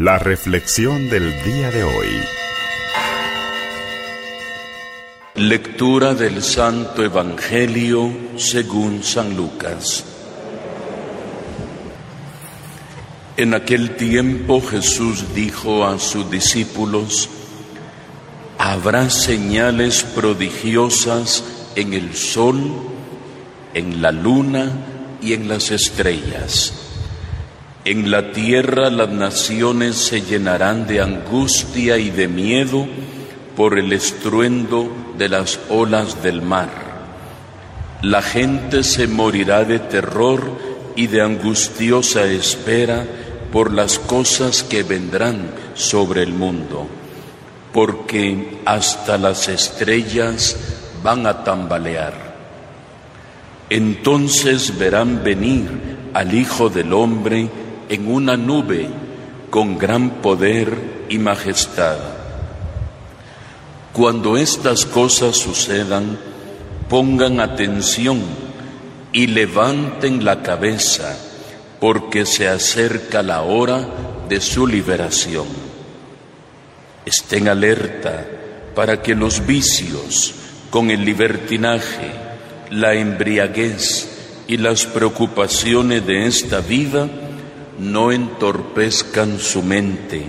La reflexión del día de hoy. Lectura del Santo Evangelio según San Lucas. En aquel tiempo Jesús dijo a sus discípulos, habrá señales prodigiosas en el sol, en la luna y en las estrellas. En la tierra las naciones se llenarán de angustia y de miedo por el estruendo de las olas del mar. La gente se morirá de terror y de angustiosa espera por las cosas que vendrán sobre el mundo, porque hasta las estrellas van a tambalear. Entonces verán venir al Hijo del Hombre en una nube con gran poder y majestad. Cuando estas cosas sucedan, pongan atención y levanten la cabeza porque se acerca la hora de su liberación. Estén alerta para que los vicios, con el libertinaje, la embriaguez y las preocupaciones de esta vida no entorpezcan su mente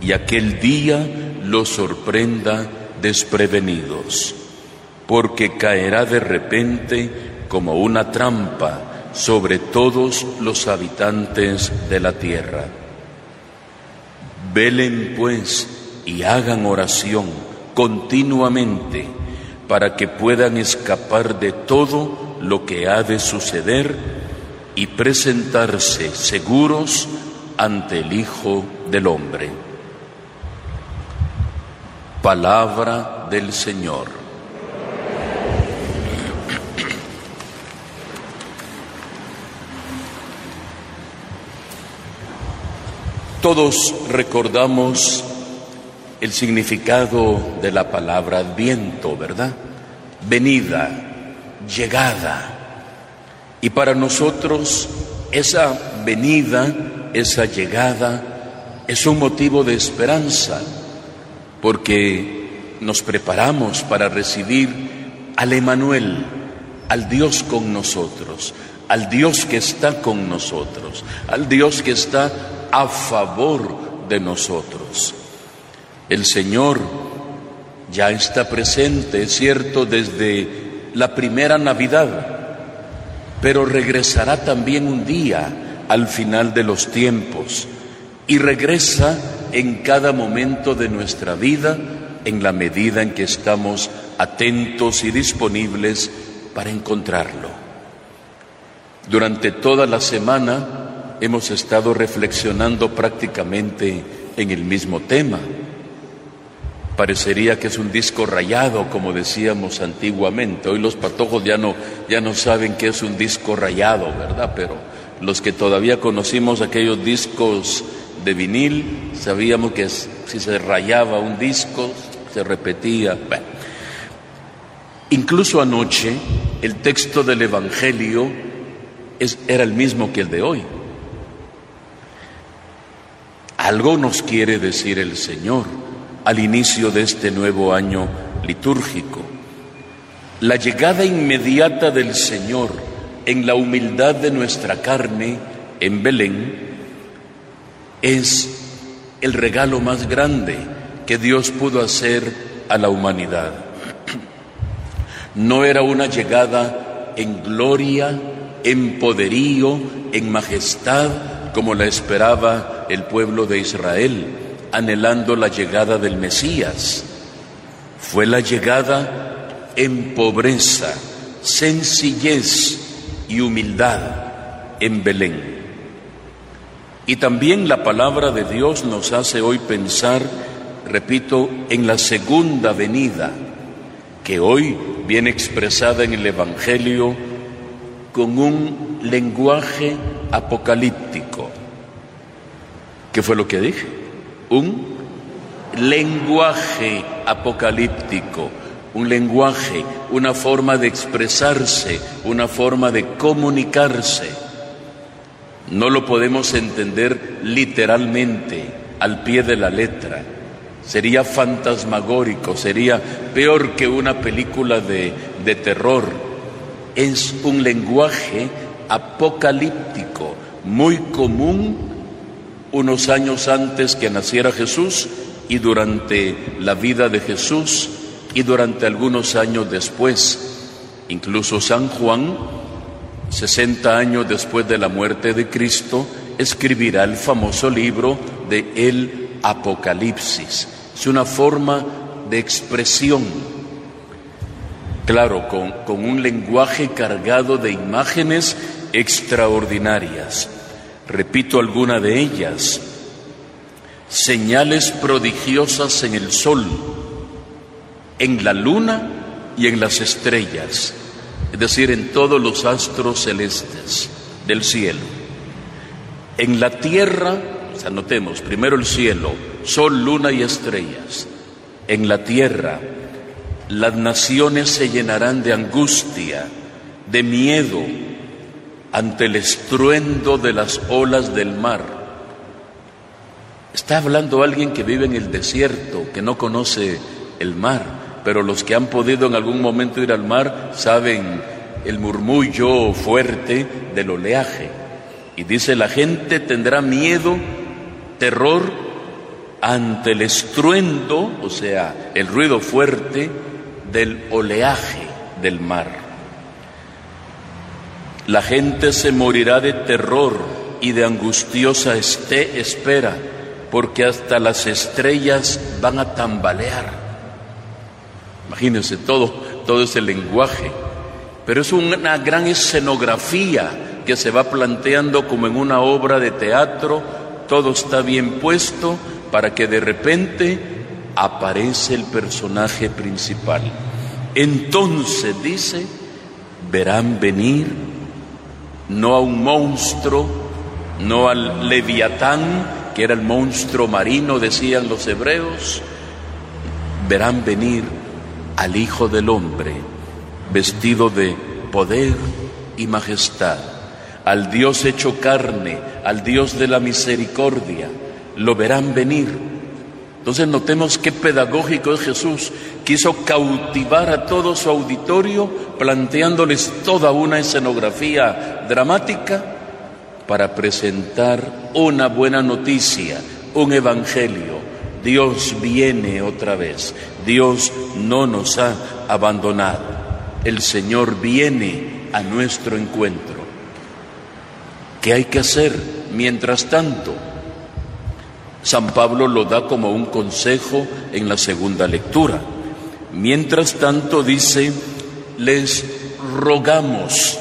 y aquel día los sorprenda desprevenidos, porque caerá de repente como una trampa sobre todos los habitantes de la tierra. Velen pues y hagan oración continuamente para que puedan escapar de todo lo que ha de suceder y presentarse seguros ante el Hijo del Hombre. Palabra del Señor. Todos recordamos el significado de la palabra adviento, ¿verdad? Venida, llegada. Y para nosotros esa venida, esa llegada, es un motivo de esperanza, porque nos preparamos para recibir al Emanuel, al Dios con nosotros, al Dios que está con nosotros, al Dios que está a favor de nosotros. El Señor ya está presente, es cierto, desde la primera Navidad, pero regresará también un día al final de los tiempos y regresa en cada momento de nuestra vida en la medida en que estamos atentos y disponibles para encontrarlo. Durante toda la semana hemos estado reflexionando prácticamente en el mismo tema. Parecería que es un disco rayado, como decíamos antiguamente. Hoy los patojos ya no, ya no saben qué es un disco rayado, ¿verdad? Pero los que todavía conocimos aquellos discos de vinil, sabíamos que si se rayaba un disco, se repetía. Incluso anoche, el texto del Evangelio era el mismo que el de hoy. Algo nos quiere decir el Señor al inicio de este nuevo año litúrgico. La llegada inmediata del Señor en la humildad de nuestra carne en Belén es el regalo más grande que Dios pudo hacer a la humanidad. No era una llegada en gloria, en poderío, en majestad, como la esperaba el pueblo de Israel, anhelando la llegada del Mesías. Fue la llegada en pobreza, sencillez y humildad en Belén. Y también la palabra de Dios nos hace hoy pensar, repito, en la segunda venida, que hoy viene expresada en el Evangelio con un lenguaje apocalíptico. ¿Qué fue lo que dije? Un lenguaje apocalíptico, un lenguaje, una forma de expresarse, una forma de comunicarse. No lo podemos entender literalmente, al pie de la letra. Sería fantasmagórico, sería peor que una película de, de terror. Es un lenguaje apocalíptico muy común unos años antes que naciera Jesús y durante la vida de Jesús y durante algunos años después. Incluso San Juan, 60 años después de la muerte de Cristo, escribirá el famoso libro de El Apocalipsis. Es una forma de expresión, claro, con, con un lenguaje cargado de imágenes extraordinarias. Repito alguna de ellas. Señales prodigiosas en el sol, en la luna y en las estrellas, es decir, en todos los astros celestes del cielo. En la tierra, o sea, notemos, primero el cielo, sol, luna y estrellas. En la tierra, las naciones se llenarán de angustia, de miedo, ante el estruendo de las olas del mar. Está hablando alguien que vive en el desierto, que no conoce el mar, pero los que han podido en algún momento ir al mar saben el murmullo fuerte del oleaje. Y dice, la gente tendrá miedo, terror ante el estruendo, o sea, el ruido fuerte del oleaje del mar. La gente se morirá de terror y de angustiosa este espera, porque hasta las estrellas van a tambalear. Imagínense todo, todo ese lenguaje. Pero es una gran escenografía que se va planteando como en una obra de teatro. Todo está bien puesto para que de repente aparece el personaje principal. Entonces dice, verán venir no a un monstruo, no al leviatán, que era el monstruo marino, decían los hebreos, verán venir al Hijo del Hombre, vestido de poder y majestad, al Dios hecho carne, al Dios de la misericordia, lo verán venir entonces notemos qué pedagógico es Jesús. Quiso cautivar a todo su auditorio planteándoles toda una escenografía dramática para presentar una buena noticia, un evangelio. Dios viene otra vez. Dios no nos ha abandonado. El Señor viene a nuestro encuentro. ¿Qué hay que hacer mientras tanto? San Pablo lo da como un consejo en la segunda lectura. Mientras tanto dice, les rogamos,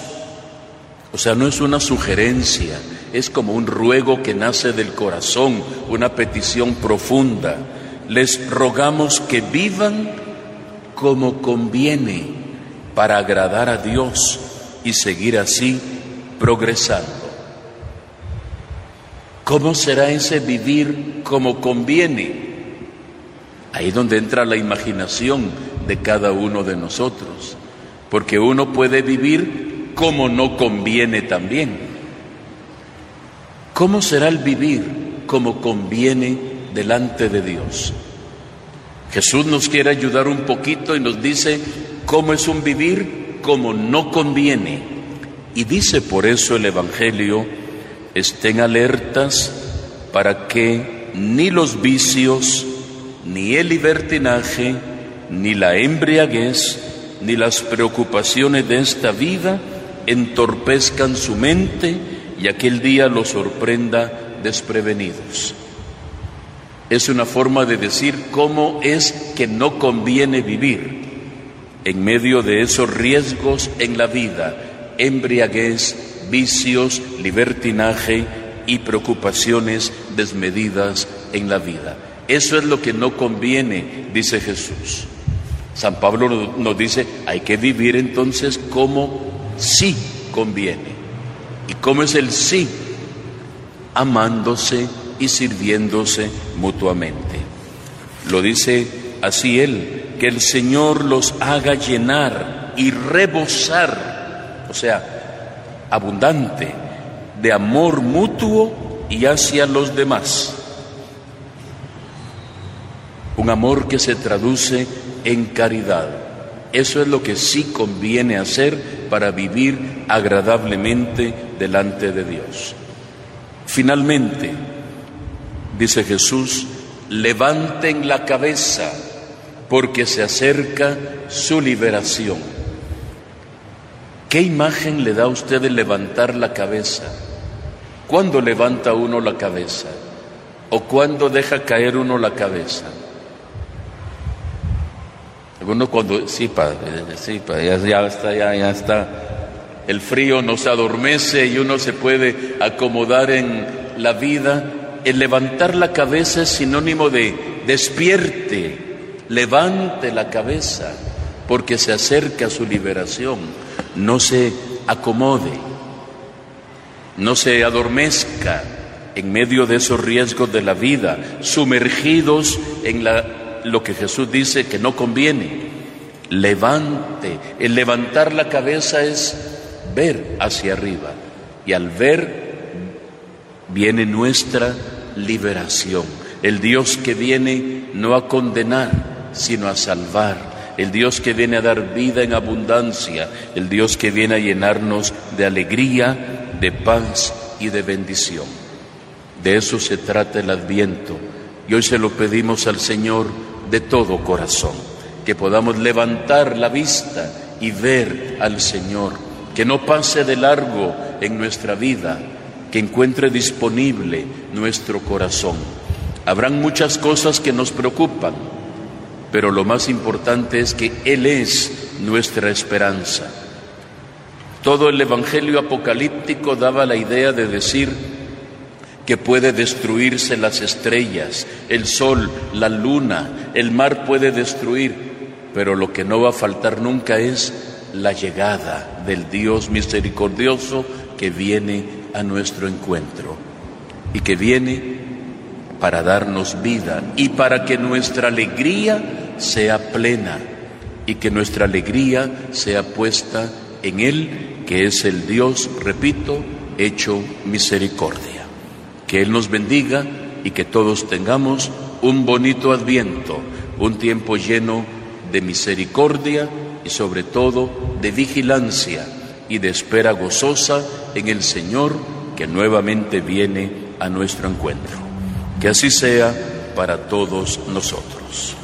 o sea, no es una sugerencia, es como un ruego que nace del corazón, una petición profunda. Les rogamos que vivan como conviene para agradar a Dios y seguir así progresando. ¿Cómo será ese vivir como conviene? Ahí donde entra la imaginación de cada uno de nosotros, porque uno puede vivir como no conviene también. ¿Cómo será el vivir como conviene delante de Dios? Jesús nos quiere ayudar un poquito y nos dice cómo es un vivir como no conviene. Y dice por eso el Evangelio, estén alertas para que ni los vicios, ni el libertinaje, ni la embriaguez, ni las preocupaciones de esta vida entorpezcan su mente y aquel día los sorprenda desprevenidos. Es una forma de decir cómo es que no conviene vivir en medio de esos riesgos en la vida, embriaguez, vicios, libertinaje y preocupaciones desmedidas en la vida. Eso es lo que no conviene, dice Jesús. San Pablo nos dice, hay que vivir entonces como sí conviene. ¿Y cómo es el sí? Amándose y sirviéndose mutuamente. Lo dice así él, que el Señor los haga llenar y rebosar, o sea, abundante de amor mutuo y hacia los demás. un amor que se traduce en caridad. Eso es lo que sí conviene hacer para vivir agradablemente delante de Dios. Finalmente, dice Jesús, levanten la cabeza porque se acerca su liberación. ¿Qué imagen le da a usted de levantar la cabeza? ¿Cuándo levanta uno la cabeza? ¿O cuándo deja caer uno la cabeza? Uno cuando, sí, padre, sí, padre, ya, está, ya, ya está. El frío nos adormece y uno se puede acomodar en la vida. El levantar la cabeza es sinónimo de despierte, levante la cabeza, porque se acerca su liberación. No se acomode, no se adormezca en medio de esos riesgos de la vida, sumergidos en la lo que Jesús dice que no conviene. Levante. El levantar la cabeza es ver hacia arriba. Y al ver viene nuestra liberación. El Dios que viene no a condenar, sino a salvar. El Dios que viene a dar vida en abundancia. El Dios que viene a llenarnos de alegría, de paz y de bendición. De eso se trata el adviento. Y hoy se lo pedimos al Señor de todo corazón, que podamos levantar la vista y ver al Señor, que no pase de largo en nuestra vida, que encuentre disponible nuestro corazón. Habrán muchas cosas que nos preocupan, pero lo más importante es que Él es nuestra esperanza. Todo el Evangelio apocalíptico daba la idea de decir, que puede destruirse las estrellas, el sol, la luna, el mar puede destruir, pero lo que no va a faltar nunca es la llegada del Dios misericordioso que viene a nuestro encuentro y que viene para darnos vida y para que nuestra alegría sea plena y que nuestra alegría sea puesta en Él, que es el Dios, repito, hecho misericordia. Que Él nos bendiga y que todos tengamos un bonito adviento, un tiempo lleno de misericordia y sobre todo de vigilancia y de espera gozosa en el Señor que nuevamente viene a nuestro encuentro. Que así sea para todos nosotros.